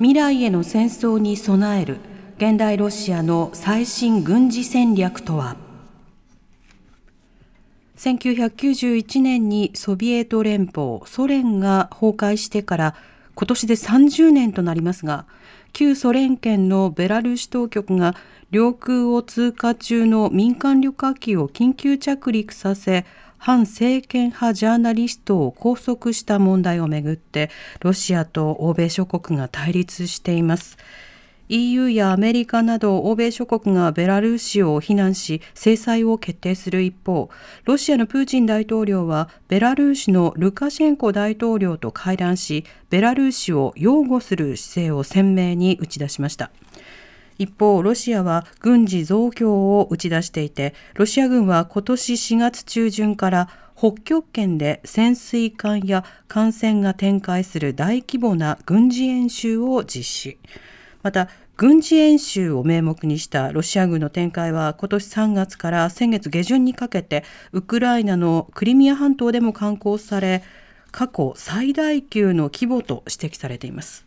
未来への戦争に備える現代ロシアの最新軍事戦略とは？1991年にソビエト連邦ソ連が崩壊してから今年で30年となりますが旧ソ連圏のベラルーシ当局が領空を通過中の民間旅客機を緊急着陸させ反政権派ジャーナリストを拘束した問題をめぐってロシアと欧米諸国が対立しています。EU やアメリカなど欧米諸国がベラルーシを非難し制裁を決定する一方ロシアのプーチン大統領はベラルーシのルカシェンコ大統領と会談しベラルーシを擁護する姿勢を鮮明に打ち出しました。一方、ロシアは軍事増強を打ち出していて、ロシア軍は今年4月中旬から北極圏で潜水艦や艦船が展開する大規模な軍事演習を実施。また、軍事演習を名目にしたロシア軍の展開は今年3月から先月下旬にかけてウクライナのクリミア半島でも敢行され過去最大級の規模と指摘されています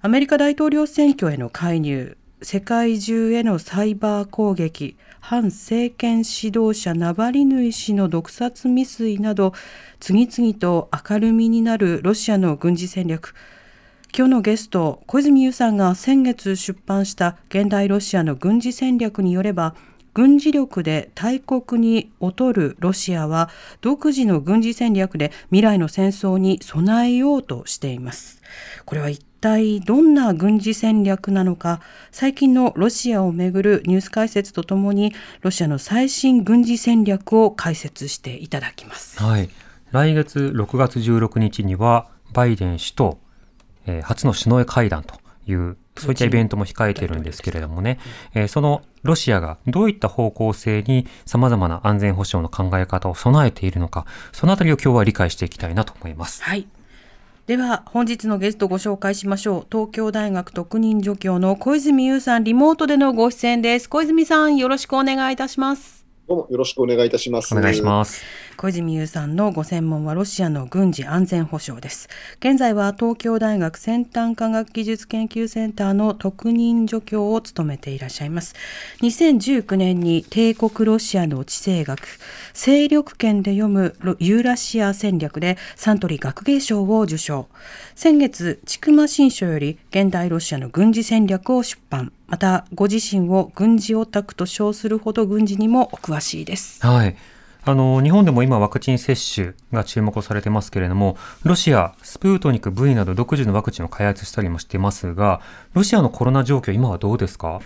アメリカ大統領選挙への介入世界中へのサイバー攻撃反政権指導者ナバリヌイ氏の毒殺未遂など次々と明るみになるロシアの軍事戦略。今日のゲスト小泉優さんが先月出版した現代ロシアの軍事戦略によれば軍事力で大国に劣るロシアは独自の軍事戦略で未来の戦争に備えようとしています。これは一体どんな軍事戦略なのか最近のロシアをめぐるニュース解説とともにロシアの最新軍事戦略を解説していただきます。はい。来月6月16日にはバイデン氏と、えー初の首脳会談というそういったイベントも控えているんですけれどもね、えーそのロシアがどういった方向性に様々な安全保障の考え方を備えているのか、そのあたりを今日は理解していきたいなと思います。はいでは本日のゲストご紹介しましょう。東京大学特任助教の小泉優さんリモートでのご出演です。小泉さんよろしくお願いいたします。どうもよろしくお願いいたします。お願いします。小泉優さんのご専門はロシアの軍事安全保障です現在は東京大学先端科学技術研究センターの特任助教を務めていらっしゃいます2019年に帝国ロシアの地政学勢力圏で読むロユーラシア戦略でサントリー学芸賞を受賞先月千曲新書より現代ロシアの軍事戦略を出版またご自身を軍事オタクと称するほど軍事にもお詳しいですはい。あの、日本でも今ワクチン接種が注目をされてますけれども、ロシア、スプートニク V など独自のワクチンを開発したりもしていますが、ロシアのコロナ状況、今はどうですか？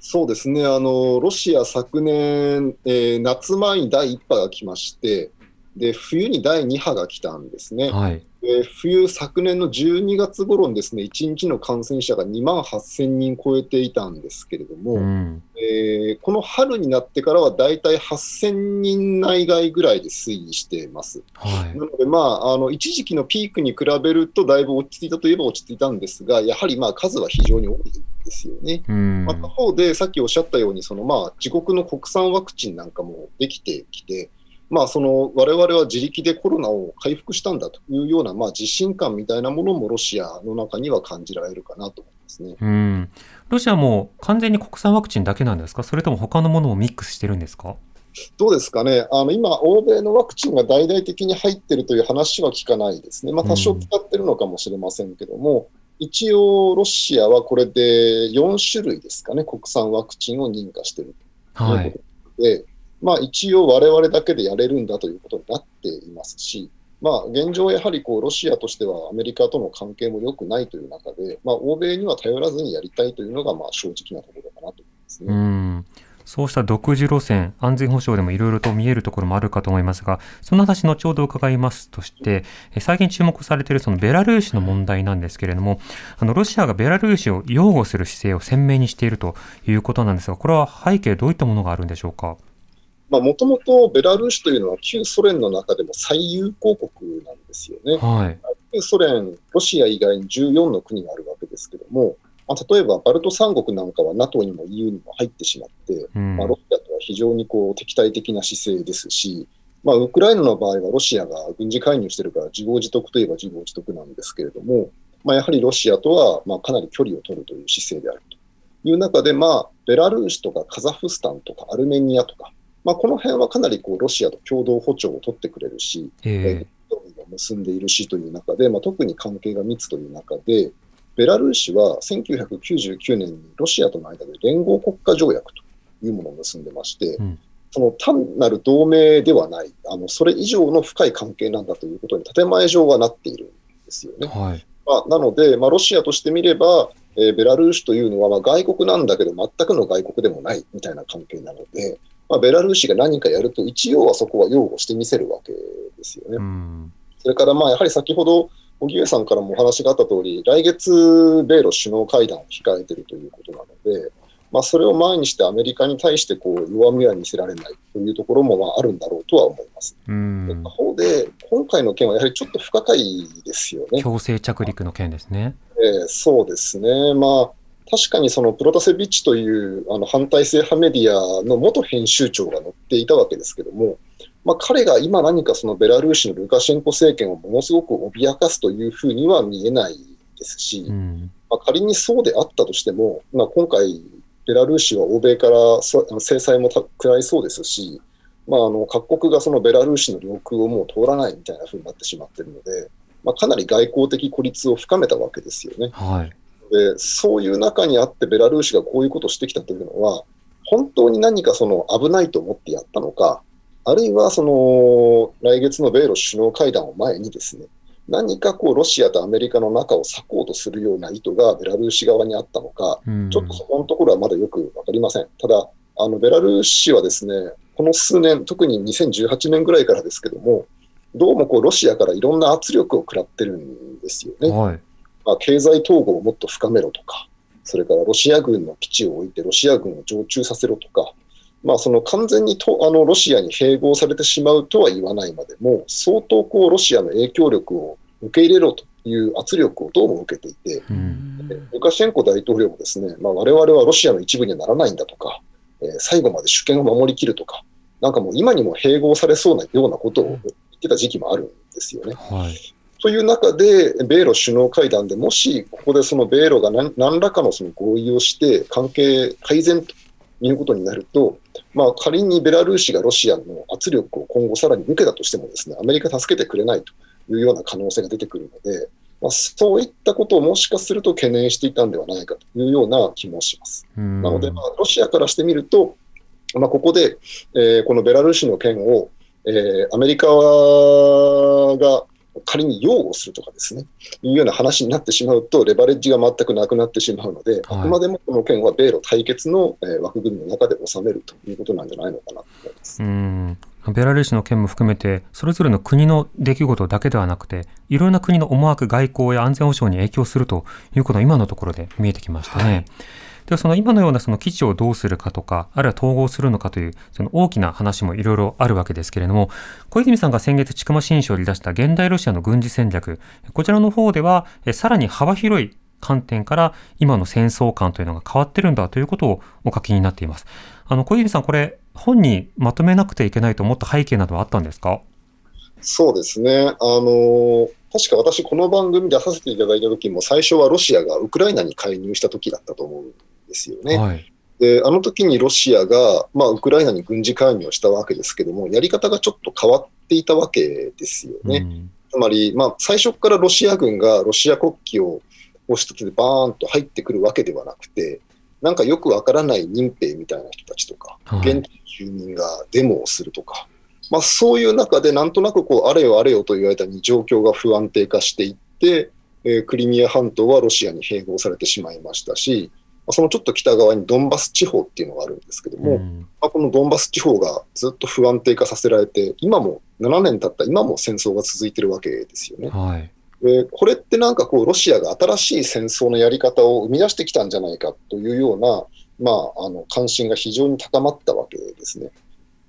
そうですね、あのロシア昨年、えー夏前に第1波が来ましてで、冬に第2波が来たんですね。はい。で冬、昨年の12月頃にですね、1日の感染者が2万8000人超えていたんですけれども、うん。えーこの春になってからはだいたい8000人内外ぐらいで推移しています。はい。なので、まあ、あの一時期のピークに比べるとだいぶ落ち着いたといえば落ち着いたんですが、やはりまあ数は非常に多いですよね。うん。まあ、他方で、さっきおっしゃったように、そのまあ自国の国産ワクチンなんかもできてきて、まあ、その我々は自力でコロナを回復したんだというような、まあ、自信感みたいなものもロシアの中には感じられるかなと思いますね。うん。ロシアも完全に国産ワクチンだけなんですか？それとも他のものもミックスしてるんですか？どうですかね、あの今、欧米のワクチンが大々的に入っているという話は聞かないですね、まあ、多少使ってるのかもしれませんけども、一応、ロシアはこれで4種類ですかね、国産ワクチンを認可しているというはい。ことで、まあ、一応、我々だけでやれるんだということになっていますし、まあ、現状、やはりこうロシアとしてはアメリカとの関係も良くないという中で、まあ、欧米には頼らずにやりたいというのがまあ正直なところかなと思いますね。うん。そうした独自路線、安全保障でもいろいろと見えるところもあるかと思いますが、その話、後ほど伺いますとして、最近注目されているそのベラルーシの問題なんですけれども、あのロシアがベラルーシを擁護する姿勢を鮮明にしているということなんですが、これは背景、どういったものがあるんでしょうか？もともとベラルーシというのは旧ソ連の中でも最友好国なんですよね。はい、旧ソ連、ロシア以外に14の国があるわけですけども、まあ、例えばバルト三国なんかは NATO にも EU にも入ってしまって、うん、まあ、ロシアとは非常にこう敵対的な姿勢ですし、まあ、ウクライナの場合はロシアが軍事介入してるから自業自得といえば自業自得なんですけれども、まあ、やはりロシアとはまあかなり距離を取るという姿勢であるという中で、まあ、ベラルーシとかカザフスタンとかアルメニアとか、まあ、この辺はかなりこうロシアと共同歩調を取ってくれるし、えー、を結んでいるしという中で、まあ、特に関係が密という中で、ベラルーシは1999年にロシアとの間で連合国家条約というものを結んでまして、うん、その単なる同盟ではない、あのそれ以上の深い関係なんだということに建前上はなっているんですよね。はい、まあ、なので、まあ、ロシアとしてみれば、えー、ベラルーシというのはまあ外国なんだけど、全くの外国でもないみたいな関係なので、まあ、ベラルーシが何かやると、一応はそこは擁護してみせるわけですよね。うん、それから、まあ、やはり先ほど、荻上さんからもお話があった通り、来月、米ロ首脳会談を控えているということなので、まあ、それを前にしてアメリカに対してこう弱みは見せられないというところもまああるんだろうとは思います。うん他方で、今回の件はやはりちょっと不可解ですよね。強制着陸の件ですね。えー、そうですね。まあ確かにそのプロタセビッチというあの反体制派メディアの元編集長が載っていたわけですけども、まあ、彼が今何かそのベラルーシのルカシェンコ政権をものすごく脅かすというふうには見えないですし、うん、まあ、仮にそうであったとしても、まあ、今回、ベラルーシは欧米から制裁も食らいそうですし、まあ、あの各国がそのベラルーシの領空をもう通らないみたいなふうになってしまっているので、まあ、かなり外交的孤立を深めたわけですよね。はい、でそういう中にあってベラルーシがこういうことをしてきたというのは、本当に何かその危ないと思ってやったのか、あるいはその来月の米ロ首脳会談を前にですね、何かこうロシアとアメリカの中を裂こうとするような意図がベラルーシ側にあったのか、うん、ちょっとそこのところはまだよく分かりません。ただ、あのベラルーシはですね、この数年、特に2018年ぐらいからですけども、どうもこうロシアからいろんな圧力を食らってるんですよね。はい、まあ、経済統合をもっと深めろとか、それからロシア軍の基地を置いてロシア軍を常駐させろとか、まあ、その完全にとあのロシアに併合されてしまうとは言わないまでも、相当こうロシアの影響力を受け入れろという圧力をどうも受けていて、うん、ルカシェンコ大統領もですね、まあ、我々はロシアの一部にはならないんだとか、えー、最後まで主権を守りきるとか、なんかもう今にも併合されそうなようなことを言ってた時期もあるんですよね。はいという中で、米ロ首脳会談でもし、ここでその米ロが何何らかのその合意をして、関係改善ということになると、まあ、仮にベラルーシがロシアの圧力を今後さらに受けたとしてもですね、アメリカ助けてくれないというような可能性が出てくるので、まあ、そういったことをもしかすると懸念していたんではないかというような気もします。なので、まあ、ロシアからしてみると、まあ、ここで、えー、このベラルーシの件を、えー、アメリカが仮に擁護するとかですね、いうような話になってしまうと、レバレッジが全くなくなってしまうので、はい、あくまでもこの件は米ロ対決の、え枠組みの中で収めるということなんじゃないのかなと思います。うんベラルーシの件も含めて、それぞれの国の出来事だけではなくて、いろんな国の思惑、外交や安全保障に影響するということが今のところで見えてきましたね。はいではその今のようなその基地をどうするかとか、あるいは統合するのかという、その大きな話もいろいろあるわけですけれども、小泉さんが先月、千曲新書を出した現代ロシアの軍事戦略、こちらの方では、さらに幅広い観点から今の戦争観というのが変わってるんだということをお書きになっています。あの小泉さん、これ、本にまとめなくてはいけないと思った背景などはあったんですか？そうですね。あの確か私、この番組出させていただいた時も、最初はロシアがウクライナに介入した時だったと思うんですよね。はい、であの時にロシアが、まあ、ウクライナに軍事介入をしたわけですけども、やり方がちょっと変わっていたわけですよね。うん、つまり、まあ、最初からロシア軍がロシア国旗を押し立ててバーンと入ってくるわけではなくて、なんかよくわからない民兵みたいな人たちとか、現地住民がデモをするとか、まあ、そういう中でなんとなくこうあれよあれよという間に状況が不安定化していって、えー、クリミア半島はロシアに併合されてしまいましたし、そのちょっと北側にドンバス地方っていうのがあるんですけども、うんまあ、このドンバス地方がずっと不安定化させられて、今も7年経った今も戦争が続いてるわけですよね。はい。でこれってなんかこう、ロシアが新しい戦争のやり方を生み出してきたんじゃないかというような、まあ、あの関心が非常に高まったわけですね。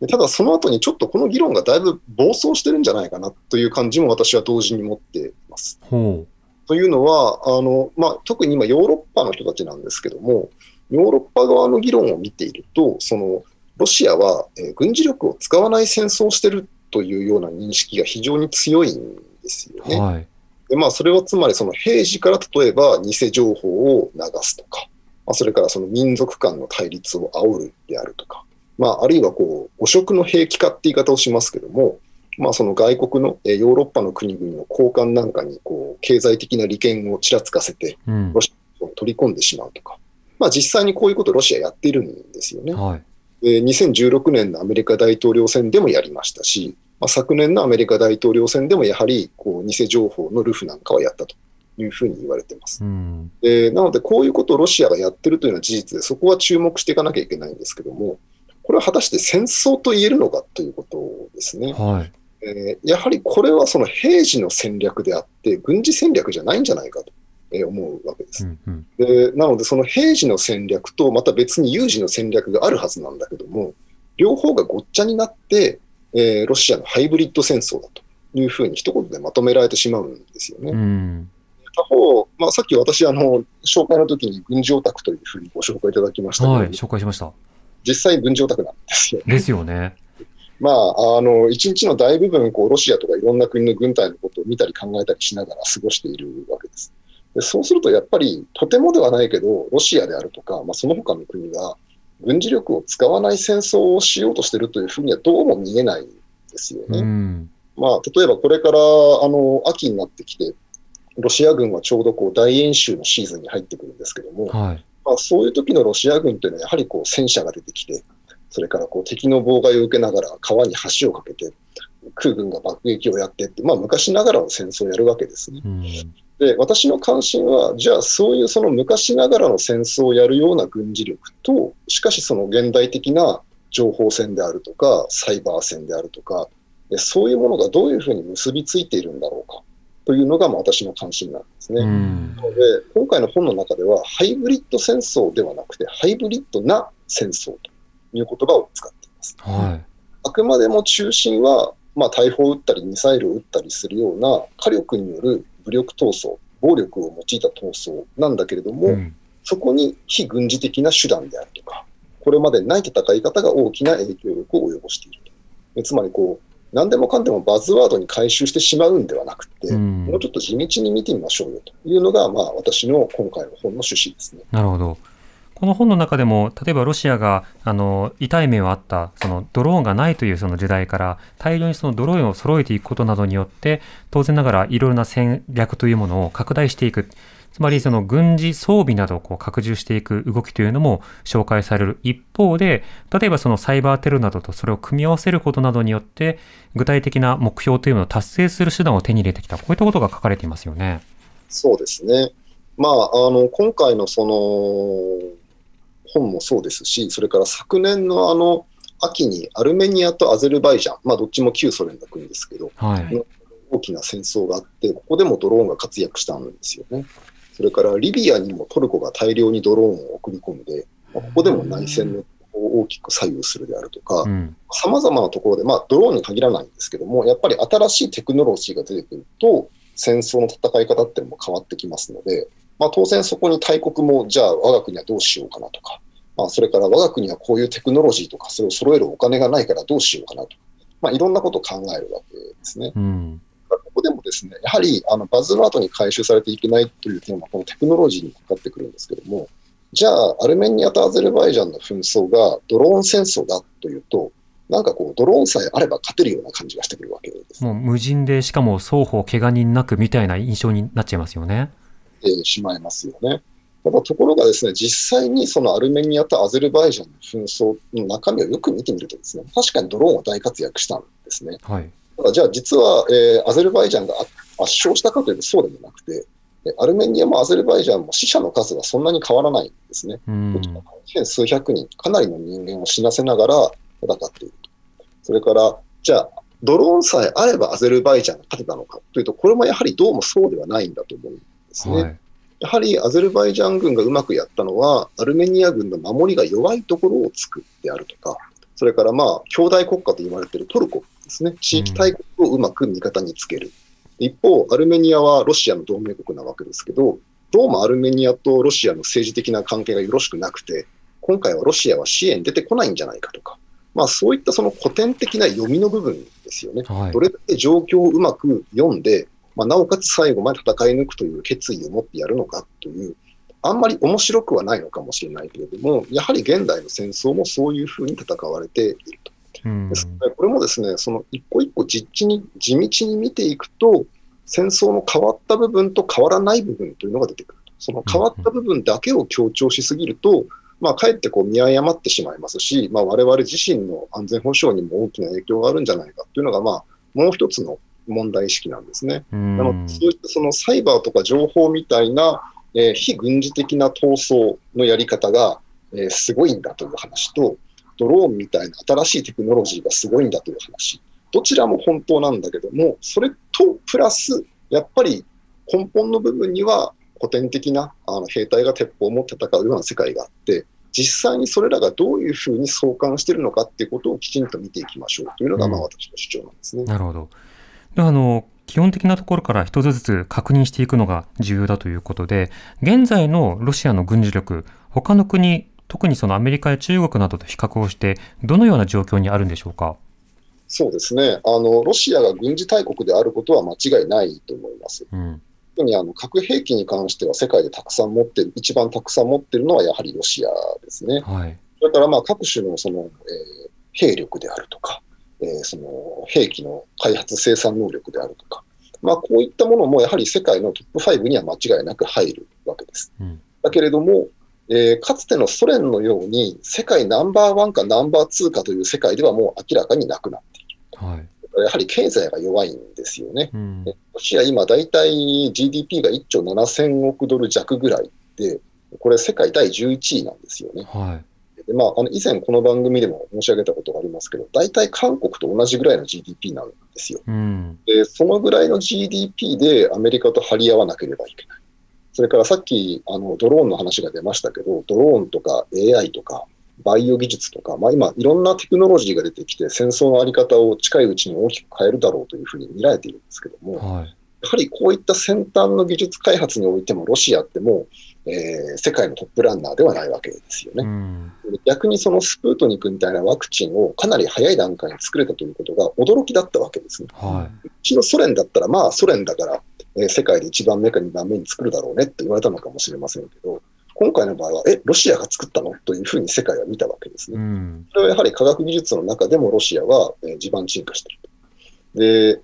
でただ、その後にちょっとこの議論がだいぶ暴走してるんじゃないかなという感じも私は同時に持っています。ほというのは、あのまあ、特に今、ヨーロッパの人たちなんですけども、ヨーロッパ側の議論を見ていると、そのロシアは、えー軍事力を使わない戦争をしてるというような認識が非常に強いんですよう。ね。はい。でまあ、それはつまりその平時から例えば偽情報を流すとか、まあ、それからその民族間の対立を煽るであるとか、まあ、あるいはこう汚職の兵器化って言い方をしますけども、まあ、その外国のえーヨーロッパの国々の交換なんかにこう経済的な利権をちらつかせてうんロ。シを取り込んでしまうとか、まあ、実際にこういうことをロシアやっているんですよね。はい。で2016年のアメリカ大統領選でもやりましたし、まあ、昨年のアメリカ大統領選でもやはりこう偽情報のルフなんかはやったというふうに言われています。うん。でなので、こういうことをロシアがやってるというのは事実で、そこは注目していかなきゃいけないんですけども、これは果たして戦争と言えるのかということですね。はい。えーやはりこれはその平時の戦略であって、軍事戦略じゃないんじゃないかとえー思うわけです。うんうん。でなので、その平時の戦略と、また別に有事の戦略があるはずなんだけども、両方がごっちゃになって、えーロシアのハイブリッド戦争だというふうに一言でまとめられてしまうんですよね。うん。他方、まあ、さっき私あの、紹介の時に軍事オタクというふうにご紹介いただきましたけど、はい。紹介しました。実際軍事オタクなんですよ。ですよね。まあ、あの、一日の大部分、こう、ロシアとかいろんな国の軍隊のことを見たり考えたりしながら過ごしているわけです。でそうすると、やっぱり、とてもではないけど、ロシアであるとか、まあ、その他の国が、軍事力を使わない戦争をしようとしているというふうにはどうも見えないんですよね。うん。まあ、例えばこれから、あの、秋になってきて、ロシア軍はちょうどこう大演習のシーズンに入ってくるんですけども、はい。まあ、そういう時のロシア軍というのは、やはりこう戦車が出てきて、それからこう敵の妨害を受けながら川に橋を架けて、空軍が爆撃をやってって、まあ、昔ながらの戦争をやるわけですね。うん。で、私の関心は、じゃあそういうその昔ながらの戦争をやるような軍事力と、しかしその現代的な情報戦であるとか、サイバー戦であるとか、でそういうものがどういうふうに結びついているんだろうかというのがまあ私の関心なんですね。うん。なので、今回の本の中では、ハイブリッド戦争ではなくて、ハイブリッドな戦争という言葉を使っています。はあくまでも中心は、まあ、大砲を撃ったり、ミサイルを撃ったりするような火力による武力闘争、暴力を用いた闘争なんだけれどい。も、うん。そこに非軍事的な手段であるとか、これまでない戦い方が大きな影響力を及ぼしているつまりこう、何でもかんでもバズワードに回収してしまうんではなくて、うんもうちょっと地道に見てみましょうよというのが、まあ、私の今回の本の趣旨ですね。なるほど。この本の中でも、例えばロシアがあの痛い目をあったそのドローンがないというその時代から大量にそのドローンを揃えていくことなどによって当然ながらいろいろな戦略というものを拡大していくつまりその軍事装備などをこう拡充していく動きというのも紹介される一方で例えばそのサイバーテロなどとそれを組み合わせることなどによって具体的な目標というのを達成する手段を手に入れてきたこういったことが書かれていますよね。そうですね。まあ、あの、今回のその、本もそうですし、それから昨年のあの、秋にアルメニアとアゼルバイジャン、まあ、どっちも旧ソ連の国ですけど、はい。大きな戦争があって、ここでもドローンが活躍したんですよね。それからリビアにもトルコが大量にドローンを送り込んで、まあここでも内戦のを大きく左右するであるとかう、ん。さまざまなところで、まあ、ドローンに限らないんですけども、やっぱり新しいテクノロジーが出てくると、戦争の戦い方っていうのも変わってきますので、まあ、当然そこに大国も、じゃあ我が国はどうしようかなとか、まあ、それから我が国はこういうテクノロジーとか、それを揃えるお金がないからどうしようかなと、まあ、いろんなことを考えるわけですね。うん。ここでもですね、やはりあのバズワードに回収されていけないという点は、このテクノロジーにかかってくるんですけども、じゃあ、アルメニアとアゼルバイジャンの紛争がドローン戦争だというと、なんかこう、ドローンさえあれば勝てるような感じがしてくるわけです。もう無人で、しかも双方怪我人なくみたいな印象になっちゃいますよね。てしまいますよね。ただところがですね、実際にそのアルメニアとアゼルバイジャンの紛争の中身をよく見てみるとですね、確かにドローンは大活躍したんですね。はい。ただじゃあ実は、えーアゼルバイジャンが圧圧勝したかというとそうでもなくて、えアルメニアもアゼルバイジャンも死者の数はそんなに変わらないんですね。うん千数百人、かなりの人間を死なせながら戦っていると。それから、じゃあ、ドローンさえあればアゼルバイジャンが勝てたのかというと、これもやはりどうもそうではないんだと思うんですね。はい。やはりアゼルバイジャン軍がうまくやったのは、アルメニア軍の守りが弱いところを作ってあるとか、それからまあ、兄弟国家と言われているトルコですね、地域大国をうまく味方につける。一方、アルメニアはロシアの同盟国なわけですけど、どうもアルメニアとロシアの政治的な関係がよろしくなくて、今回はロシアは支援出てこないんじゃないかとか、まあそういったその古典的な読みの部分ですよね。はいど。れだけ状況をうまく読んで、まあ、なおかつ最後まで戦い抜くという決意を持ってやるのかという、あんまり面白くはないのかもしれないけれども、やはり現代の戦争もそういうふうに戦われていると。うんですのでこれもですね、その一個一個実地に地道に見ていくと、戦争の変わった部分と変わらない部分というのが出てくると。その変わった部分だけを強調しすぎると、まあ、かえってこう見誤ってしまいますし、まあ、我々自身の安全保障にも大きな影響があるんじゃないかというのが、まあ、もう一つの問題意識なんですね。うんなので、そういったそのサイバーとか情報みたいな、えー非軍事的な闘争のやり方が、えーすごいんだという話と、ドローンみたいな新しいテクノロジーがすごいんだという話。どちらも本当なんだけども、それとプラス、やっぱり根本の部分には古典的なあの兵隊が鉄砲を持って戦うような世界があって、実際にそれらがどういうふうに相関しているのかっていうことをきちんと見ていきましょうというのが、まあうん私の主張なんですね。なるほど。であの基本的なところから一つずつ確認していくのが重要だということで、現在のロシアの軍事力、他の国、特にそのアメリカや中国などと比較をして、どのような状況にあるんでしょうか？そうですねあの、ロシアが軍事大国であることは間違いないと思います。うん。特にあの核兵器に関しては世界でたくさん持ってる、一番たくさん持ってるのはやはりロシアですね。はい。それからまあ各種のその、えー兵力であるとか、えーその兵器の開発生産能力であるとか、まあ、こういったものもやはり世界のトップ5には間違いなく入るわけです。うんだけれども、えーかつてのソ連のように世界ナンバーワンかナンバーツーかという世界ではもう明らかになくなっていはい。る。やはり経済が弱いんですよね。うん。ロシア今だいたい GDP が1兆7000億ドル弱ぐらいで、これ世界第11位なんですよね。はい。でまあ、あの以前この番組でも申し上げたことがありますけど、大体韓国と同じぐらいの GDP なんですよ。うん。で、そのぐらいの GDP でアメリカと張り合わなければいけない。それからさっきあのドローンの話が出ましたけど、ドローンとか AI とかバイオ技術とか、まあ、今いろんなテクノロジーが出てきて戦争のあり方を近いうちに大きく変えるだろうというふうに見られているんですけども、はい。やはりこういった先端の技術開発においてもロシアってもう、えー世界のトップランナーではないわけですよね。うん。逆にそのスプートニクみたいなワクチンをかなり早い段階に作れたということが驚きだったわけですね。はうちのソ連だったら、まあソ連だから、えー世界で一番目か二番目に作るだろうねって言われたのかもしれませんけど、今回の場合は、え、ロシアが作ったの？というふうに世界は見たわけですい。うね。ん。それはやはり科学技術の中でもロシアは、えー地盤沈下していると。で、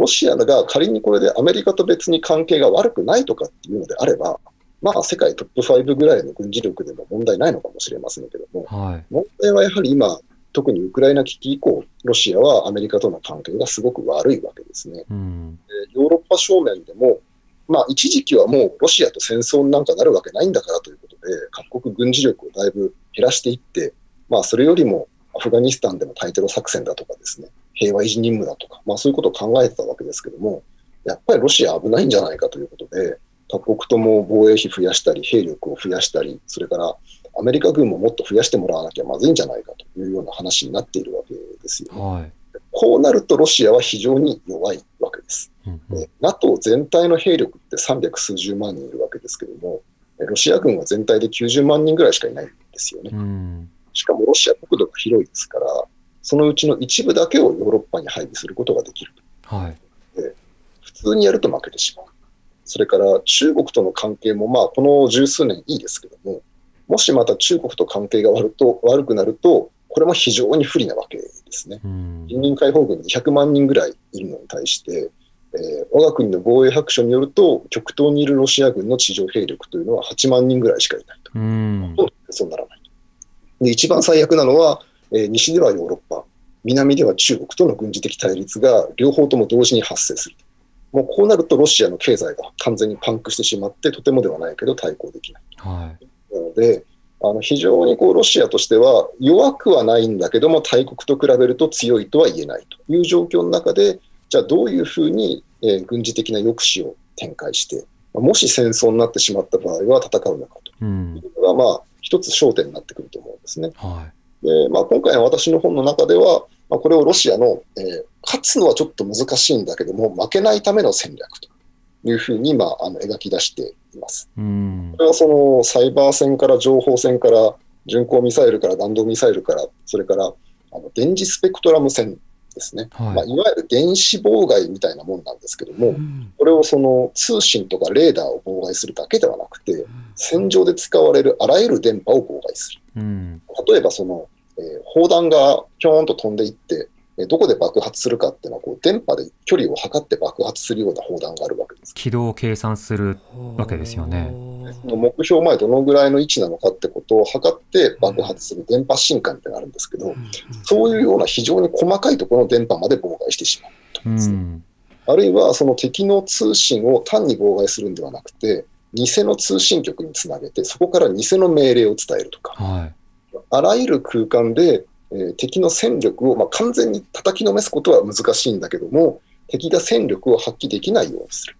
ロシアが仮にこれでアメリカと別に関係が悪くないとかっていうのであれば、まあ世界トップ5ぐらいの軍事力でも問題ないのかもしれませんけども、はい。問題はやはり今、特にウクライナ危機以降、ロシアはアメリカとの関係がすごく悪いわけですね。うん。でヨーロッパ正面でも、まあ一時期はもうロシアと戦争になんかなるわけないんだからということで、各国軍事力をだいぶ減らしていって、まあそれよりもアフガニスタンでの対テロ作戦だとかですね、平和維持任務だとか、まあそういうことを考えてたわけですけども、やっぱりロシア危ないんじゃないかということで、各国とも防衛費増やしたり、兵力を増やしたり、それからアメリカ軍ももっと増やしてもらわなきゃまずいんじゃないかというような話になっているわけですよね。はい。こうなるとロシアは非常に弱いわけです。うんうんえ NATO 全体の兵力って300数十万人いるわけですけども、えロシア軍は全体で90万人ぐらいしかいないんですよね。うん。しかもロシア国土が広いですから、そのうちの一部だけをヨーロッパに配備することができる。はい。普通にやると負けてしまう。それから中国との関係もまあこの十数年いいですけども、もしまた中国と関係が悪と悪くなると、これも非常に不利なわけですね。うん。人民解放軍200万人ぐらいいるのに対して、えー我が国の防衛白書によると、極東にいるロシア軍の地上兵力というのは8万人ぐらいしかいないと。うんほ。とんどそうならないと。で、一番最悪なのは、えー西ではヨーロッパ、南では中国との軍事的対立が両方とも同時に発生する。もうこうなるとロシアの経済が完全にパンクしてしまって、とてもではないけど対抗できない。はい。なので、あの非常にこうロシアとしては弱くはないんだけども、大国と比べると強いとは言えないという状況の中で、じゃあどういうふうに、えー軍事的な抑止を展開して、もし戦争になってしまった場合は戦うのかとうんい。うのが、まあ、一つ焦点になってくると思うんですね。はでまあ、今回の私の本の中では、まあ、これをロシアの、えー勝つのはちょっと難しいんだけども、負けないための戦略というふうに、まあ、あの描き出しています。い。うんこ。れはそのサイバー戦から情報戦から巡航ミサイルから弾道ミサイルから、それからあの電磁スペクトラム戦ですね、はいまあ、いわゆる電子妨害みたいなもんなんですけども、うんこれをその通信とかレーダーを妨害するだけではなくて、戦場で使われるあらゆる電波を妨害する。うん。例えばその、えー砲弾がぴょーんと飛んでいって、えーどこで爆発するかっていうのはこう、電波で距離を測って爆発するような砲弾があるわけです。軌道を計算する。わけですよねその目標前どのぐらいの位置なのかってことを測って爆発する電波進化みたいなのがあるんですけど、そういうような非常に細かいところの電波まで妨害してしまうとうですね。ん。あるいはその敵の通信を単に妨害するんではなくて、偽の通信局につなげて、そこから偽の命令を伝えるとか、はい。あらゆる空間で、えー敵の戦力を、まあ、完全に叩きのめすことは難しいんだけども、敵が戦力を発揮できないようにする。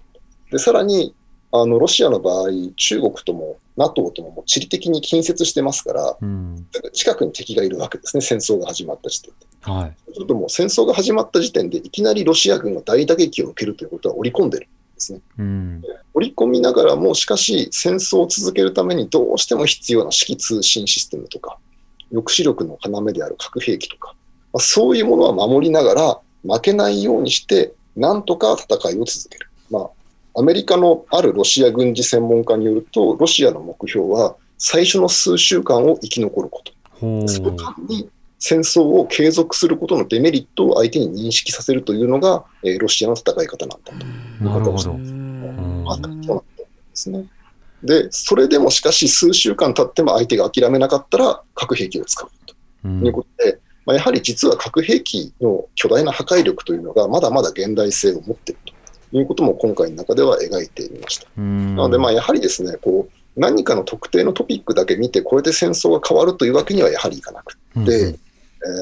でさらにあの、ロシアの場合、中国とも NATO とももう地理的に近接してますから、うん。近くに敵がいるわけですね、戦争が始まった時点で。はい。そうするともう戦争が始まった時点で、いきなりロシア軍が大打撃を受けるということは織り込んでるんですね。うん。織り込みながらも、しかし戦争を続けるためにどうしても必要な指揮通信システムとか、抑止力の要である核兵器とか、まあ、そういうものは守りながら、負けないようにして、なんとか戦いを続ける。まあ、アメリカのあるロシア軍事専門家によると、ロシアの目標は、最初の数週間を生き残ること。その間に戦争を継続することのデメリットを相手に認識させるというのが、えーロシアの戦い方なんだと。なるほど。うんまさにそうなんですね。で、それでもしかし数週間経っても相手が諦めなかったら核兵器を使うと。うん。いうことで、まあ、やはり実は核兵器の巨大な破壊力というのがまだまだ現代性を持っていると。いうことも今回の中では描いてみました。うん。なので、まあ、やはりですね、こう、何かの特定のトピックだけ見て、これで戦争が変わるというわけにはやはりいかなくうんて、えー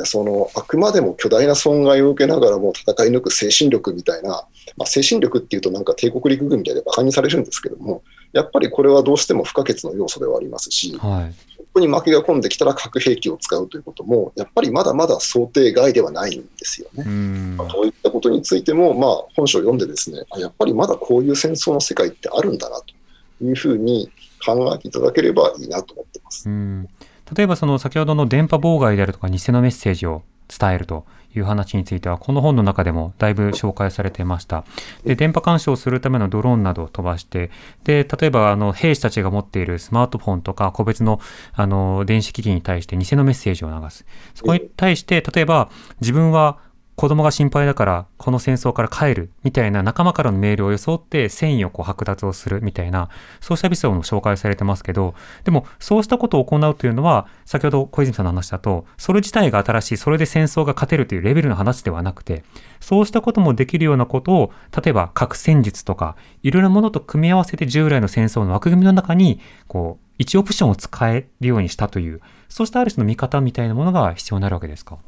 そのあくまでも巨大な損害を受けながらも戦い抜く精神力みたいな、まあ、精神力っていうとなんか帝国陸軍みたいで馬鹿にされるんですけども、やっぱりこれはどうしても不可欠の要素ではありますし、はい。ここに負けが込んできたら核兵器を使うということも、やっぱりまだまだ想定外ではないんですよね。うん。そういったことについても、まあ、本書を読んでですね、あやっぱりまだこういう戦争の世界ってあるんだなというふうに考えていただければいいなと思ってます。うん例えばその先ほどの電波妨害であるとか偽のメッセージを伝えるという話についてはこの本の中でもだいぶ紹介されていました。で電波干渉するためのドローンなどを飛ばしてで例えばあの兵士たちが持っているスマートフォンとか個別のあの電子機器に対して偽のメッセージを流す。そこに対して例えば自分は子供が心配だからこの戦争から帰るみたいな仲間からのメールを装って戦意をこう剥奪をするみたいなそうしたエピソードも紹介されてますけどでもそうしたことを行うというのは先ほど小泉さんの話だとそれ自体が新しいそれで戦争が勝てるというレベルの話ではなくてそうしたこともできるようなことを例えば核戦術とかいろいろなものと組み合わせて従来の戦争の枠組みの中にこう1オプションを使えるようにしたというそうしたある種の見方みたいなものが必要になるわけですか？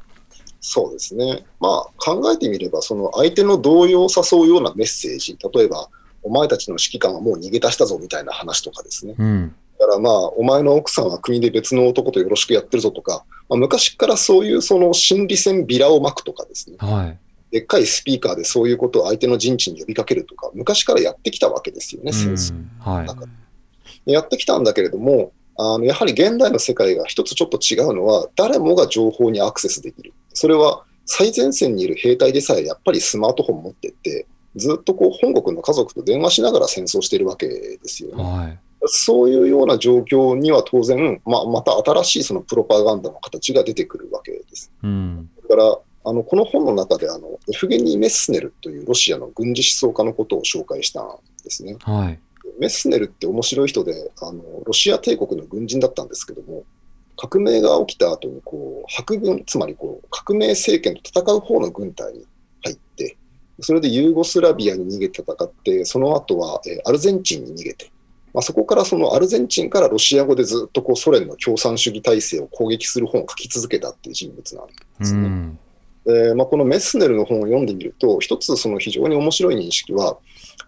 そうですね。まあ、考えてみれば、その相手の動揺を誘うようなメッセージ、例えば、お前たちの指揮官はもう逃げ出したぞみたいな話とかですね。うんだからまあ、お前の奥さんは国で別の男とよろしくやってるぞとか、まあ、昔からそういうその心理戦ビラを巻くとかですね。はいでっかいスピーカーでそういうことを相手の陣地に呼びかけるとか、昔からやってきたわけですよね、戦争。うんはいやってきたんだけれども、あのやはり現代の世界が一つちょっと違うのは、誰もが情報にアクセスできる。それは最前線にいる兵隊でさえやっぱりスマートフォン持ってって、ずっとこう本国の家族と電話しながら戦争してるわけですよね。はいそういうような状況には当然、まあ、また新しいそのプロパガンダの形が出てくるわけです。うんだから、あのこの本の中であのエフゲニー・メッスネルというロシアの軍事思想家のことを紹介したんですね。はいメッスネルって面白い人で、あのロシア帝国の軍人だったんですけども、革命が起きた後にこう白軍、つまりこう革命政権と戦う方の軍隊に入って、それでユーゴスラビアに逃げて戦って、その後は、えーアルゼンチンに逃げて、まあ、そこからそのアルゼンチンからロシア語でずっとこうソ連の共産主義体制を攻撃する本を書き続けたっていう人物なんですね。うん。でまあ、このメスネルの本を読んでみると、一つその非常に面白い認識は、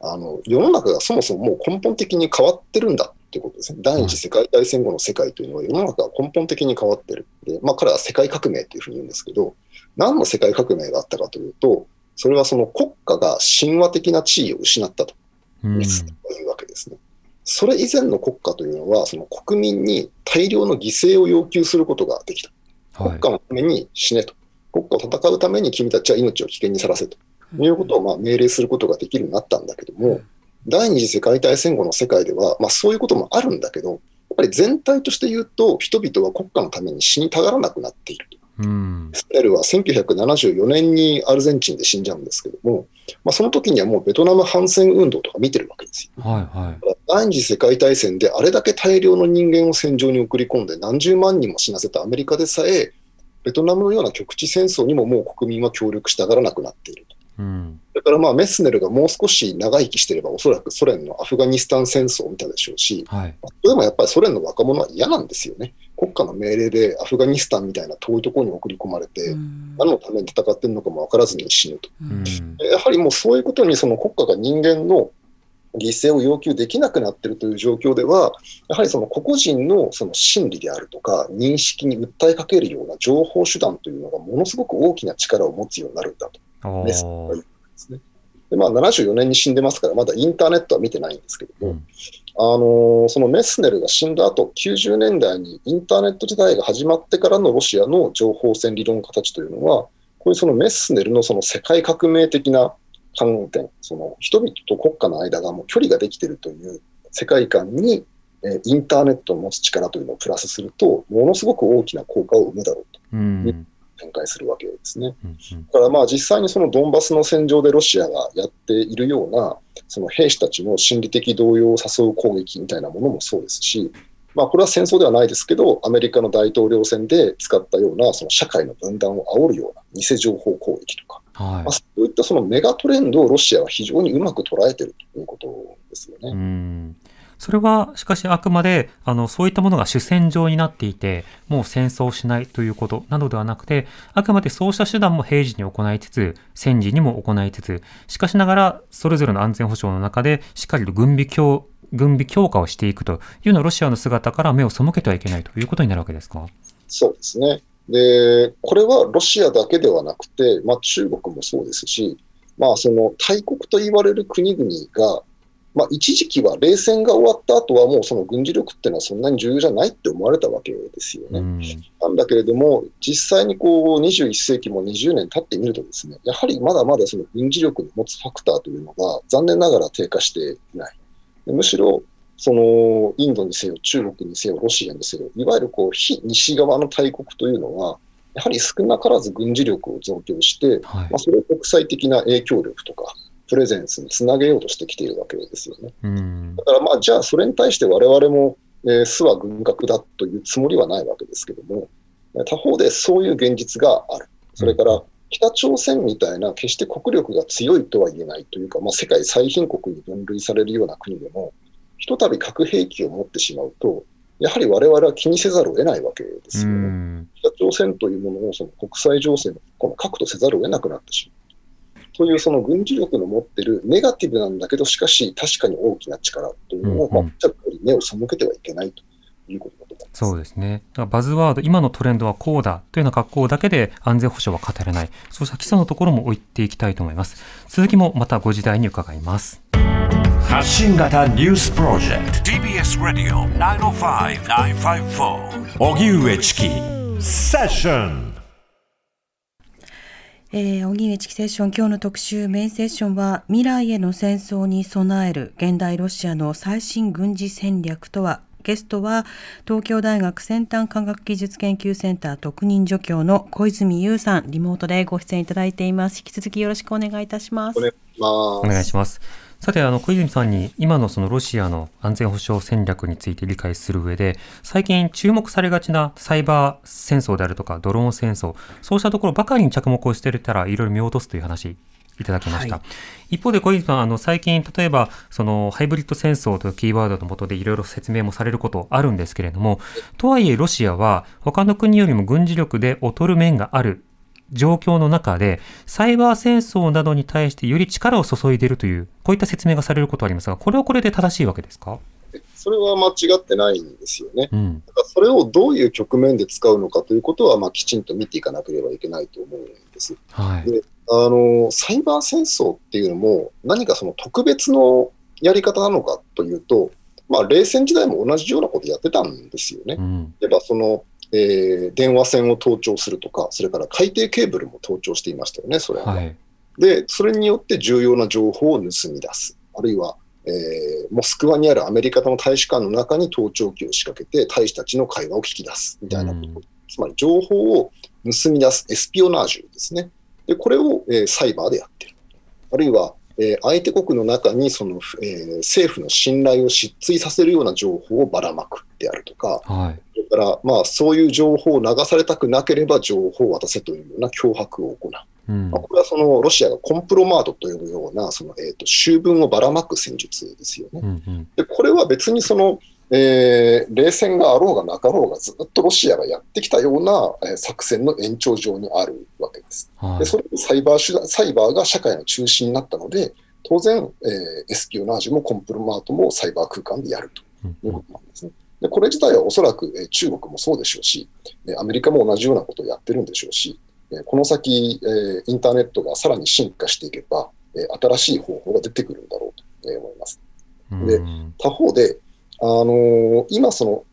あの世の中がそもそももう根本的に変わってるんだっていうことですね。第二次世界大戦後の世界というのは世の中が根本的に変わってる。で、まあ、彼は世界革命というふうに言うんですけど、何の世界革命があったかというと、それはその国家が神話的な地位を失ったとうん。いうわけですね。それ以前の国家というのは、その国民に大量の犠牲を要求することができた。はい。国家のために死ねと。国家を戦うために君たちは命を危険にさらせということをまあ命令することができるようになったんだけども、第二次世界大戦後の世界では、まあ、そういうこともあるんだけど、やっぱり全体として言うと、人々は国家のために死にたがらなくなっていると。うん。スペルは1974年にアルゼンチンで死んじゃうんですけども、まあ、その時にはもうベトナム反戦運動とか見てるわけですよ。はいはい。第二次世界大戦であれだけ大量の人間を戦場に送り込んで何十万人も死なせたアメリカでさえ、ベトナムのような局地戦争にももう国民は協力したがらなくなっていると。うん。だからまあメスネルがもう少し長生きしてれば、おそらくソ連のアフガニスタン戦争を見たでしょうし、はい。それでもやっぱりソ連の若者は嫌なんですよね。国家の命令でアフガニスタンみたいな遠いところに送り込まれて、うん何のために戦ってるのかも分からずに死ぬと。うん。やはりもうそういうことにその国家が人間の犠牲を要求できなくなっているという状況では、やはりその個々人のその心理であるとか、認識に訴えかけるような情報手段というのがものすごく大きな力を持つようになるんだと。おメスですね。でまあ、74年に死んでますから、まだインターネットは見てないんですけども、うんあのーそのメスネルが死んだ後、90年代にインターネット時代が始まってからのロシアの情報戦理論家たちというのは、こういうそのメスネルのその世界革命的な観点、その人々と国家の間がもう距離ができているという世界観に、えーインターネットの持つ力というのをプラスすると、ものすごく大きな効果を生むだろうとうん。展開するわけですね。だからまあ実際にそのドンバスの戦場でロシアがやっているような、その兵士たちの心理的動揺を誘う攻撃みたいなものもそうですし、まあこれは戦争ではないですけど、アメリカの大統領選で使ったような、その社会の分断を煽るような偽情報攻撃とか、はまあ、そういったそのメガトレンドをロシアは非常にうまく捉えているということですよね。それは、しかしあくまで、あの、そういったものが主戦場になっていて、もう戦争しないということなどではなくて、あくまでそうした手段も平時に行いつつ、戦時にも行いつつ、しかしながら、それぞれの安全保障の中で、しっかりと軍備強、軍備強化をしていくというようなロシアの姿から目を背けてはいけないということになるわけですか？そうですね。で、これはロシアだけではなくて、まあ、中国もそうですし、まあ、その大国と言われる国々が、まあ、一時期は冷戦が終わった後はもうその軍事力っていうのはそんなに重要じゃないって思われたわけですよね。うん。なんだけれども、実際にこう21世紀も20年経ってみるとですね、やはりまだまだその軍事力に持つファクターというのが残念ながら低下していない。でむしろ、そのインドにせよ、中国にせよ、ロシアにせよ、いわゆるこう非西側の大国というのは、やはり少なからず軍事力を増強して、はいまあ、。それを国際的な影響力とか、プレゼンスにつなげようとしてきているわけですよね。うんだ。からまあ、じゃあそれに対して我々も、えー、巣は軍拡だというつもりはないわけですけども、えー他方でそういう現実がある。それから、北朝鮮みたいな決して国力が強いとは言えないというか、まあ、世界最貧国に分類されるような国でも、ひとたび核兵器を持ってしまうと、やはり我々は気にせざるを得ないわけですうよね。ん。北朝鮮というものをその国際情勢のこの核とせざるを得なくなってしまう。というその軍事力の持ってるネガティブなんだけど、しかし確かに大きな力というのを、まあ、やっぱり目を背けてはいけないということだと思います。そうですね。だからバズワード、今のトレンドはこうだというような格好だけで安全保障は語れない。そうした基礎のところも置いていきたいと思います。続きもまたご時代に伺います。発信型ニュースプロジェク TBS Radio 905-954ト荻上チキセッションえー、荻上チキセッション今日の特集メインセッションは未来への戦争に備える現代ロシアの最新軍事戦略とはゲストは東京大学先端科学技術研究センター特任助教の小泉優さんリモートでご出演いただいています引き続きよろしくお願いいたしますお願いします。さて、あの、小泉さんに今のそのロシアの安全保障戦略について理解する上で、最近注目されがちなサイバー戦争であるとか、ドローン戦争、そうしたところばかりに着目をしていたらいろいろ見落とすという話いただきました。はい一方で小泉さん、あの最近、例えばそのハイブリッド戦争というキーワードのもとでいろいろ説明もされることあるんですけれども、とはいえロシアは他の国よりも軍事力で劣る面がある状況の中で、サイバー戦争などに対してより力を注いでいるという、こういった説明がされることありますが、これはこれで正しいわけですか？それは間違ってないんですよね。うん。だからそれをどういう局面で使うのかということは、まあ、きちんと見ていかなければいけないと思うんです。はい。であのサイバー戦争っていうのも、何かその特別のやり方なのかというと、まあ、冷戦時代も同じようなことやってたんですよね。うん。例えばその、えー電話線を盗聴するとか、それから海底ケーブルも盗聴していましたよね、それは。はい。で、それによって重要な情報を盗み出す。あるいは、えーモスクワにあるアメリカの大使館の中に盗聴器を仕掛けて、大使たちの会話を聞き出すみたいなこと。うんつまり情報を盗み出すエスピオナージュですね。で、これを、えーサイバーでやってる。あるいは、えー相手国の中にその、えー政府の信頼を失墜させるような情報をばらまくであるとか、はい。から、まあ、そういう情報を流されたくなければ情報を渡せというような脅迫を行う。うんまあ、これはそのロシアがコンプロマートと呼ぶようなその、えー、と修文をばらまく戦術ですよね。うんうん。でこれは別にその、えー冷戦があろうがなかろうがずっとロシアがやってきたような、えー作戦の延長上にあるわけです。はい。でそれでサイバー手段サイバーが社会の中心になったので当然、えーエスピオナージュもコンプロマートもサイバー空間でやるとうんいうことなんですね。でこれ自体はおそらく、えー中国もそうでしょうし、えーアメリカも同じようなことをやってるんでしょうし、えーこの先、えーインターネットがさらに進化していけば、えー新しい方法が出てくるんだろうとえー思います。でうん他方で、あのー今その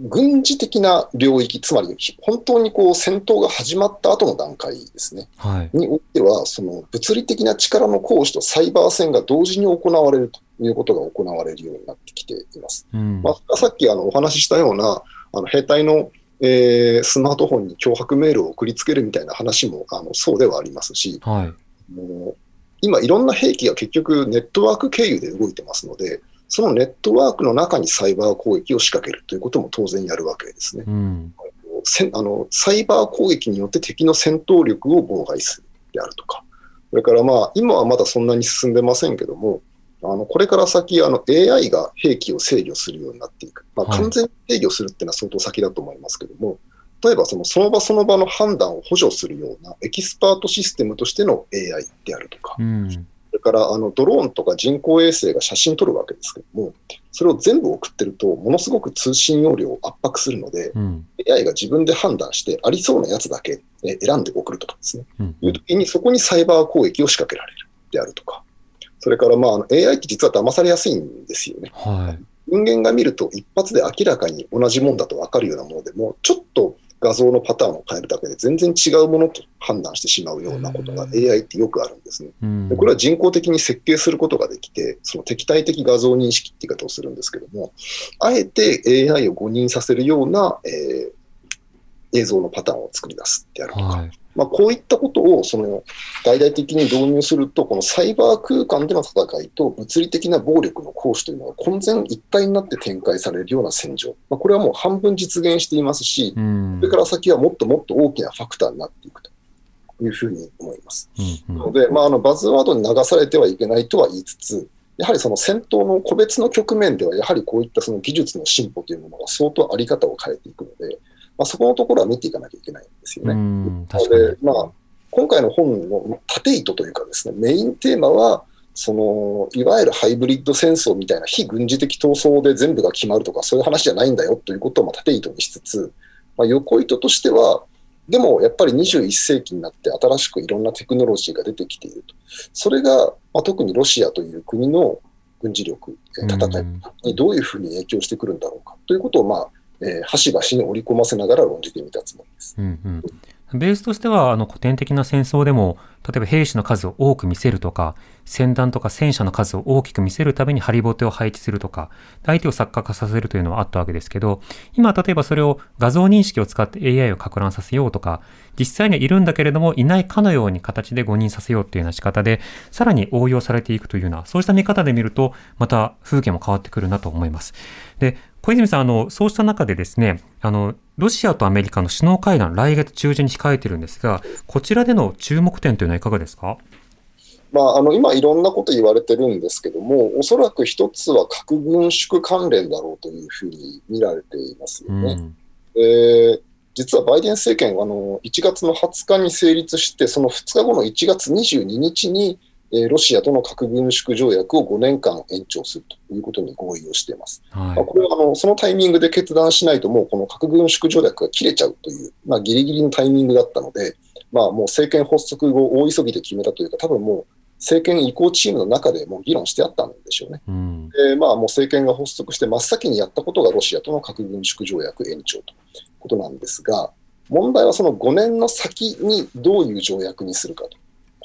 軍事的な領域、つまり本当にこう戦闘が始まった後の段階ですね、はい。においては、その物理的な力の行使とサイバー戦が同時に行われるということが行われるようになってきています。うんまあ、さっきあのお話ししたようなあの兵隊の、えースマートフォンに脅迫メールを送りつけるみたいな話もあのそうではありますし、はい。もう今、いろんな兵器が結局ネットワーク経由で動いてますので、そのネットワークの中にサイバー攻撃を仕掛けるということも当然やるわけですね。うん。あのサイバー攻撃によって敵の戦闘力を妨害するであるとか、それからまあ今はまだそんなに進んでませんけども、あのこれから先あの AI が兵器を制御するようになっていく、まあ、はい完全に制御するっていうのは相当先だと思いますけども、例えばそのその場その場の判断を補助するようなエキスパートシステムとしての AI であるとか、うん。からあのドローンとか人工衛星が写真撮るわけですけども、それを全部送ってると、ものすごく通信容量を圧迫するので、うん。AI が自分で判断して、ありそうなやつだけえ選んで送るとかですね、うん。いう時にそこにサイバー攻撃を仕掛けられるであるとか、それから、まあ、AI って実は騙されやすいんですよね。はい。人間が見ると一発で明らかに同じもんだと分かるようなものでも、ちょっと画像のパターンを変えるだけで全然違うものと判断してしまうようなことが AI ってよくあるんですね。うんでこれは人工的に設計することができて、その敵対的画像認識って言い方をするんですけども、あえて AI を誤認させるような、えー映像のパターンを作り出すであるとか、はい。まあ、こういったことをその大々的に導入すると、このサイバー空間での戦いと物理的な暴力の行使というのが混然一体になって展開されるような戦場、まあ、これはもう半分実現していますし、うん。それから先はもっともっと大きなファクターになっていくというふうに思います。うんなので、まあ、あのバズワードに流されてはいけないとは言いつつ、やはりその戦闘の個別の局面では、やはりこういったその技術の進歩というものが相当あり方を変えていくので、まあ、そこのところは見ていかなきゃいけないんですようね。ん。な。ので、まあ、今回の本の縦糸というかですね、メインテーマは、そのいわゆるハイブリッド戦争みたいな非軍事的闘争で全部が決まるとか、そういう話じゃないんだよということをまあ縦糸にしつつ、まあ、横糸としては、でもやっぱり21世紀になって新しくいろんなテクノロジーが出てきていると。それが、まあ、特にロシアという国の軍事力、えー戦いにどういうふうに影響してくるんだろうかということを、まあえー端々に織り込ませながら論じてみたつもりです。うんうん。ベースとしては、あの、古典的な戦争でも、例えば兵士の数を多く見せるとか、戦団とか戦車の数を大きく見せるためにハリボテを配置するとか、相手を錯覚させるというのはあったわけですけど、今、例えばそれを画像認識を使って AI を攪乱させようとか、実際にはいるんだけれども、いないかのように形で誤認させようっていうような仕方で、さらに応用されていくというような、そうした見方で見ると、また風景も変わってくるなと思います。で、小泉さん、あの、そうした中でですね、あの、ロシアとアメリカの首脳会談、来月中旬に控えているんですが、こちらでの注目点というのはいかがですか？まあ、あの今、いろんなこと言われてるんですけども、おそらく一つは核軍縮関連だろうというふうに見られていますよね。うんえー実はバイデン政権はあの1月の20日に成立して、その2日後の1月22日に、えーロシアとの核軍縮条約を5年間延長するということに合意をしています。まあはこれはあのそのタイミングで決断しないと、もうこの核軍縮条約が切れちゃうという、まあ、ギリギリのタイミングだったので、まあ、もう政権発足後、大急ぎで決めたというか、多分もう政権移行チームの中でもう議論してあったんでしょうね。い。うん。でまあ、もう政権が発足して真っ先にやったことがロシアとの核軍縮条約延長ということなんですが、問題はその5年の先にどういう条約にするかと。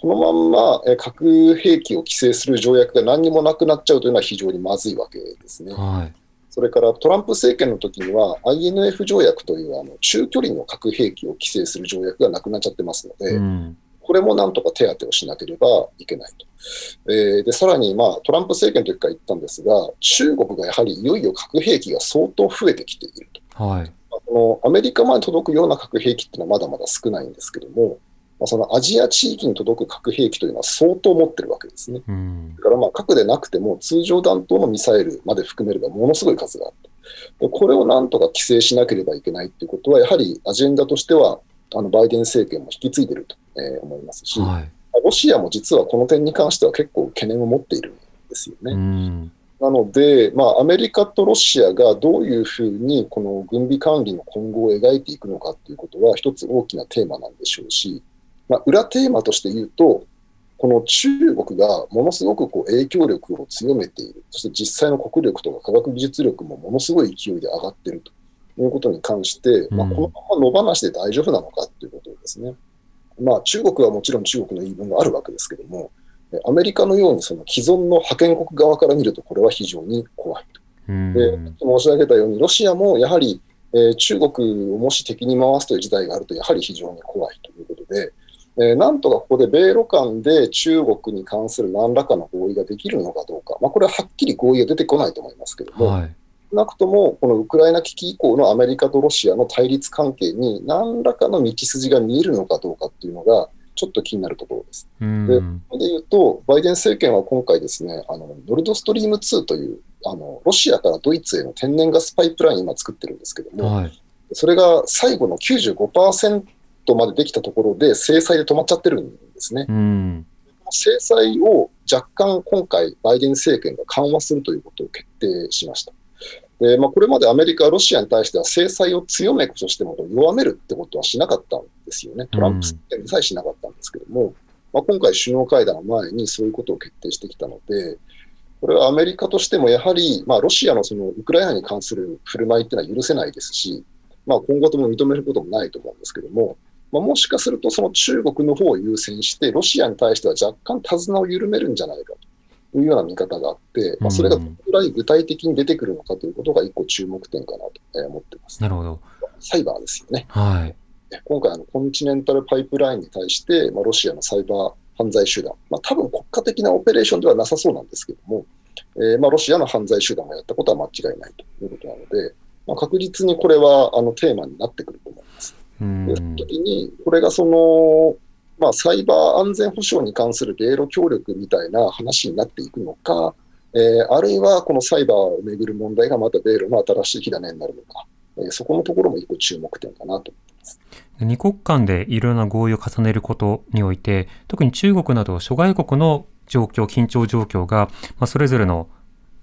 このまんまえ核兵器を規制する条約が何にもなくなっちゃうというのは非常にまずいわけですね。はい。それからトランプ政権の時には INF 条約というあの中距離の核兵器を規制する条約がなくなっちゃってますので、うん。これもなんとか手当てをしなければいけないと。えーでさらに、まあ、トランプ政権の時から言ったんですが、中国がやはりいよいよ核兵器が相当増えてきていると。はい。まあこのアメリカまで届くような核兵器っていうのはまだまだ少ないんですけども、まあ、そのアジア地域に届く核兵器というのは相当持ってるわけですね。うん。だからまあ核でなくても通常弾頭のミサイルまで含めればものすごい数があって、でこれをなんとか規制しなければいけないということは、やはりアジェンダとしては、あのバイデン政権も引き継いでいると、えー思いますし、はい。ロシアも実はこの点に関しては結構懸念を持っているんですよね。うん。なので、まあ、アメリカとロシアがどういうふうにこの軍備管理の今後を描いていくのかということは、一つ大きなテーマなんでしょうし、まあ、裏テーマとして言うと、この中国がものすごくこう影響力を強めている、そして実際の国力とか科学技術力もものすごい勢いで上がっているということに関して、まあ、うんこのまま野放しで大丈夫なのかということですね。まあ、中国はもちろん中国の言い分があるわけですけども、えアメリカのようにその既存の覇権国側から見ると、これは非常に怖いと。うん。で申し上げたように、ロシアもやはり、えー中国をもし敵に回すという事態があると、やはり非常に怖いということで、えーなんとかここで米ロ間で中国に関する何らかの合意ができるのかどうか、まあ、これははっきり合意が出てこないと思いますけれども、はい。少なくともこのウクライナ危機以降のアメリカとロシアの対立関係に何らかの道筋が見えるのかどうかっていうのが、ちょっと気になるところです。うん。それで言うと、バイデン政権は今回ですね、あのノルドストリーム2というあのロシアからドイツへの天然ガスパイプライン今作ってるんですけども、はい。それが最後の95%までできたところで制裁で止まっちゃってるんですね。うん。制裁を若干今回バイデン政権が緩和するということを決定しました。でまあ、これまでアメリカはロシアに対しては制裁を強めとしても弱めるってことはしなかったんですよね。トランプ政権でさえしなかったんですけども、まあ、今回首脳会談の前にそういうことを決定してきたので、これはアメリカとしてもやはり、まあ、ロシアのそのウクライナに関する振る舞いっていうのは許せないですし、まあ、今後とも認めることもないと思うんですけども、まあ、もしかするとその中国の方を優先して、ロシアに対しては若干手綱を緩めるんじゃないかというような見方があって、まあ、それがどのくらい具体的に出てくるのかということが一個注目点かなとえー思ってます。なるほど。サイバーですよね。はい。今回あの、コンチネンタルパイプラインに対して、まあ、ロシアのサイバー犯罪集団、まあ多分国家的なオペレーションではなさそうなんですけども、えーまあ、ロシアの犯罪集団がやったことは間違いないということなので、まあ、確実にこれはあのテーマになってくると思います。うんで、その時に、これがその、まあ、サイバー安全保障に関する米ロ協力みたいな話になっていくのか、えーあるいはこのサイバーをめぐる問題がまた米ロの新しい火種になるのか、えーそこのところも一個注目点かなと。二国間でいろんな合意を重ねることにおいて、特に中国など諸外国の状況、緊張状況が、まあ、それぞれの、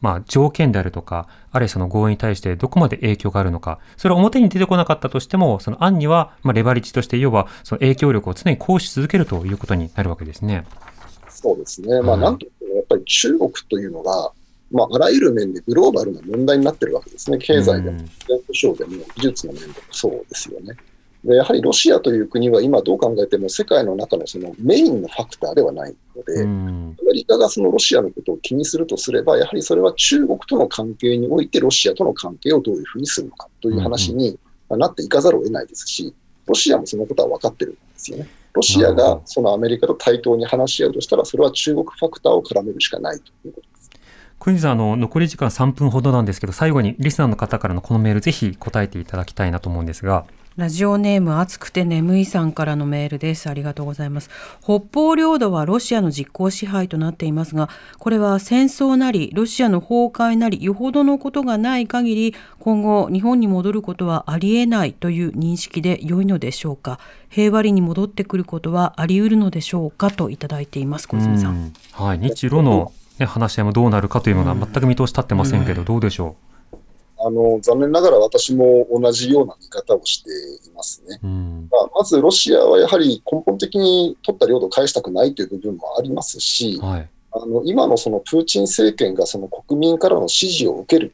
まあ、条件であるとか、あるいはその合意に対してどこまで影響があるのか、それは表に出てこなかったとしても、その案には、まあ、レバレッジとして、要はその影響力を常に行使し続けるということになるわけですね。そうですね。まあ、うんなんといってもやっぱり中国というのが、まあ、あらゆる面でグローバルな問題になってるわけですね。経済でも、保障でも、技術の面でもそうですよね。でやはりロシアという国は今どう考えても世界の中のそのメインのファクターではないので、うんアメリカがそのロシアのことを気にするとすれば、やはりそれは中国との関係においてロシアとの関係をどういうふうにするのかという話になっていかざるを得ないですし、ロシアもそのことは分かってるんですよね。ロシアがそのアメリカと対等に話し合うとしたら、それは中国ファクターを絡めるしかないということです。クイズさん、あの、残り時間3分ほどなんですけど、最後にリスナーの方からのこのメール、ぜひ答えていただきたいなと思うんですが、ラジオネーム暑くて眠いさんからのメールです。ありがとうございます。北方領土はロシアの実効支配となっていますが、これは戦争なり、ロシアの崩壊なり、よほどのことがない限り、今後日本に戻ることはありえないという認識で良いのでしょうか？平和裏に戻ってくることはあり得るのでしょうか？といただいています。小泉さん。はい、日露の、ね、話し合いもどうなるかというのが全く見通し立ってませんけど、どうでしょう？あの残念ながら私も同じような見方をしていますね。うん、まあ、まずロシアはやはり根本的に取った領土を返したくないという部分もありますし、はい、あの今のそのプーチン政権がその国民からの支持を受ける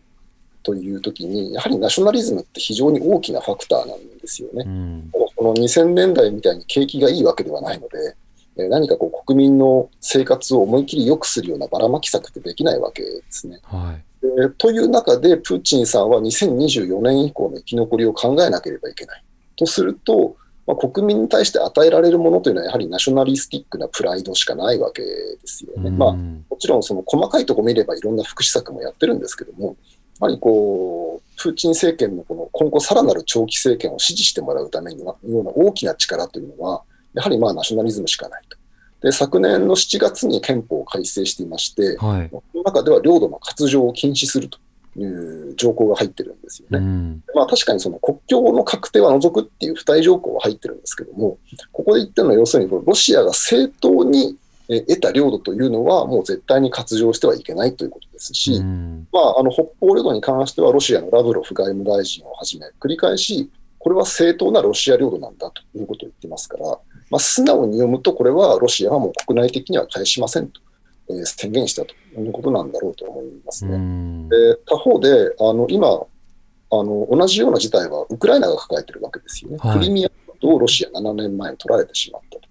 というときに、やはりナショナリズムって非常に大きなファクターなんですよね。うん、この2000年代みたいに景気がいいわけではないので、何かこう国民の生活を思い切り良くするようなばらまき策ってできないわけですね。はいえという中で、プーチンさんは2024年以降の生き残りを考えなければいけない。とすると、まあ、国民に対して与えられるものというのは、やはりナショナリスティックなプライドしかないわけですよね。まあ、もちろん、その細かいところ見ればいろんな福祉策もやってるんですけども、やはりこう、プーチン政権のこの今後さらなる長期政権を支持してもらうためには、ような大きな力というのは、やはりまあナショナリズムしかないと。で昨年の7月に憲法を改正していまして、はい、この中では領土の割譲を禁止するという条項が入ってるんですよね。うん、まあ、確かにその国境の確定は除くっていう付帯条項は入ってるんですけども、ここで言ってるのは要するにロシアが正当に得た領土というのはもう絶対に割譲してはいけないということですし、うん、まあ、あの北方領土に関してはロシアのラブロフ外務大臣をはじめ繰り返しこれは正当なロシア領土なんだということを言ってますから、まあ、素直に読むと、これはロシアはもう国内的には返しませんと、えー、宣言したということなんだろうと思いますね。で他方で、あの今あの、同じような事態はウクライナが抱えているわけですよね。はい、クリミアとロシア7年前に取られてしまったと。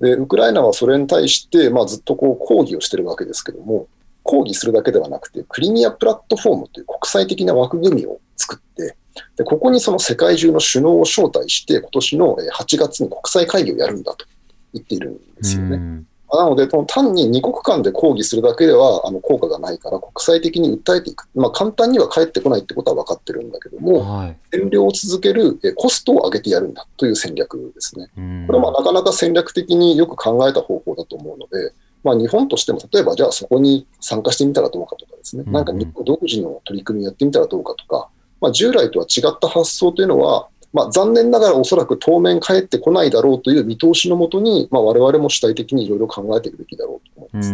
でウクライナはそれに対して、まあ、ずっとこう抗議をしているわけですけども、抗議するだけではなくて、クリミアプラットフォームという国際的な枠組みを作って、でここにその世界中の首脳を招待して、今年の8月に国際会議をやるんだと言っているんですよね。なので、単に2国間で抗議するだけではあの効果がないから、国際的に訴えていく、まあ、簡単には返ってこないってことは分かってるんだけども、はい、占領を続けるコストを上げてやるんだという戦略ですね。これはまあなかなか戦略的によく考えた方法だと思うので、まあ、日本としても例えばじゃあそこに参加してみたらどうかとかですね、なんか日本独自の取り組みやってみたらどうかとか、まあ、従来とは違った発想というのは、まあ、残念ながらおそらく当面帰ってこないだろうという見通しのもとに、まあ、我々も主体的にいろいろ考えていくべきだろうと思います。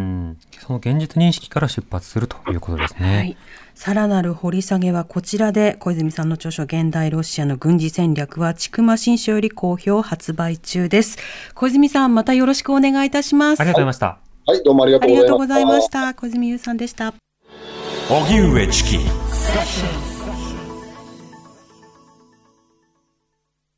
その現実認識から出発するということですね。はい。さらなる掘り下げはこちらで小泉さんの著書現代ロシアの軍事戦略は千曲新書より好評発売中です。小泉さんまたよろしくお願いいたします。ありがとうございました、はい、どうもありがとうございました。小泉優さんでした。荻上チキ